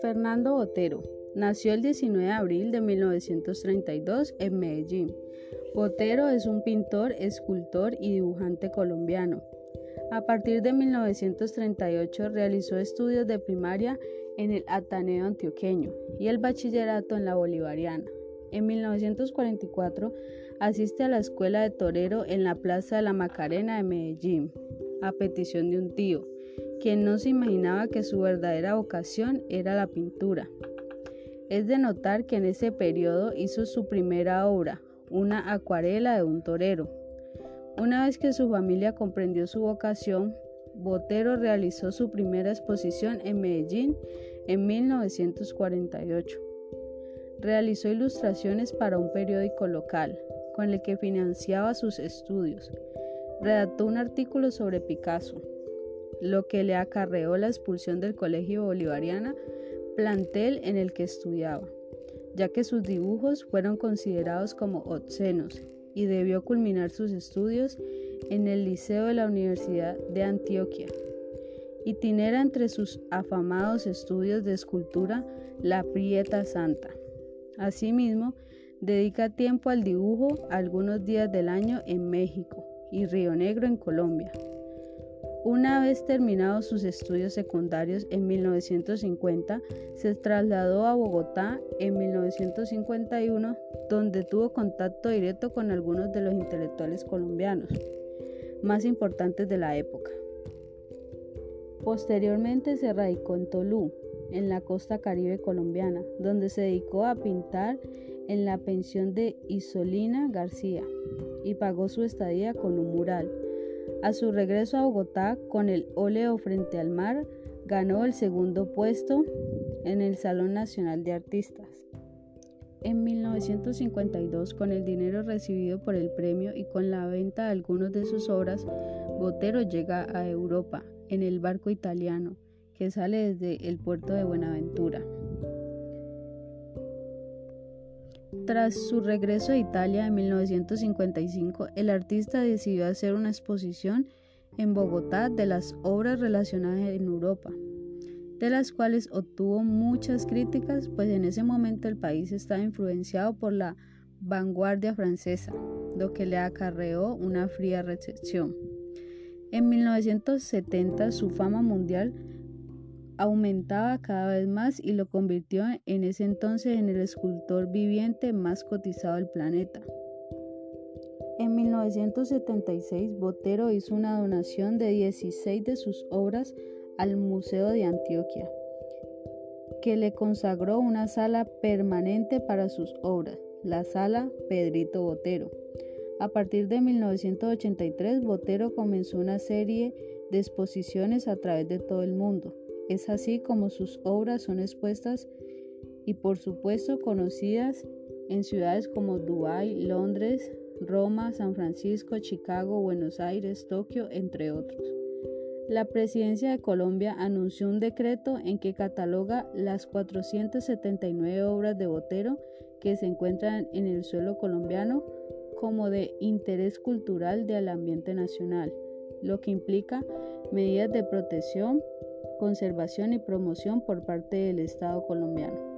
Fernando Botero nació el 19 de abril de 1932 en Medellín. Botero es un pintor, escultor y dibujante colombiano. A partir de 1938 realizó estudios de primaria en el Ateneo Antioqueño y el bachillerato en la Bolivariana. En 1944 asiste a la escuela de torero en la Plaza de la Macarena de Medellín, a petición de un tío, quien no se imaginaba que su verdadera vocación era la pintura. Es de notar que en ese periodo hizo su primera obra, una acuarela de un torero. Una vez que su familia comprendió su vocación, Botero realizó su primera exposición en Medellín en 1948. Realizó ilustraciones para un periódico local, con el que financiaba sus estudios. Redactó un artículo sobre Picasso, lo que le acarreó la expulsión del Colegio Bolivariana, plantel en el que estudiaba, ya que sus dibujos fueron considerados como obscenos y debió culminar sus estudios en el Liceo de la Universidad de Antioquia. Itinera entre sus afamados estudios de escultura La Prieta Santa. Asimismo, dedica tiempo al dibujo algunos días del año en México y Río Negro en Colombia. Una vez terminados sus estudios secundarios en 1950, se trasladó a Bogotá en 1951, donde tuvo contacto directo con algunos de los intelectuales colombianos más importantes de la época. Posteriormente se radicó en Tolú, en la costa caribe colombiana, donde se dedicó a pintar en la pensión de Isolina García y pagó su estadía con un mural. A su regreso a Bogotá con el óleo frente al mar, ganó el segundo puesto en el Salón Nacional de Artistas. En 1952, con el dinero recibido por el premio y con la venta de algunas de sus obras, Botero llega a Europa en el barco italiano que sale desde el puerto de Buenaventura. Tras su regreso a Italia en 1955, el artista decidió hacer una exposición en Bogotá de las obras relacionadas en Europa de las cuales obtuvo muchas críticas, pues en ese momento el país estaba influenciado por la vanguardia francesa, lo que le acarreó una fría recepción. En 1970 su fama mundial aumentaba cada vez más y lo convirtió en ese entonces en el escultor viviente más cotizado del planeta. En 1976 Botero hizo una donación de 16 de sus obras al Museo de Antioquia, que le consagró una sala permanente para sus obras, la sala Pedrito Botero. A partir de 1983, Botero comenzó una serie de exposiciones a través de todo el mundo. Es así como sus obras son expuestas y por supuesto conocidas en ciudades como Dubái, Londres, Roma, San Francisco, Chicago, Buenos Aires, Tokio, entre otros. La presidencia de Colombia anunció un decreto en que cataloga las 479 obras de Botero que se encuentran en el suelo colombiano como de interés cultural del ambiente nacional, lo que implica medidas de protección, conservación y promoción por parte del Estado colombiano.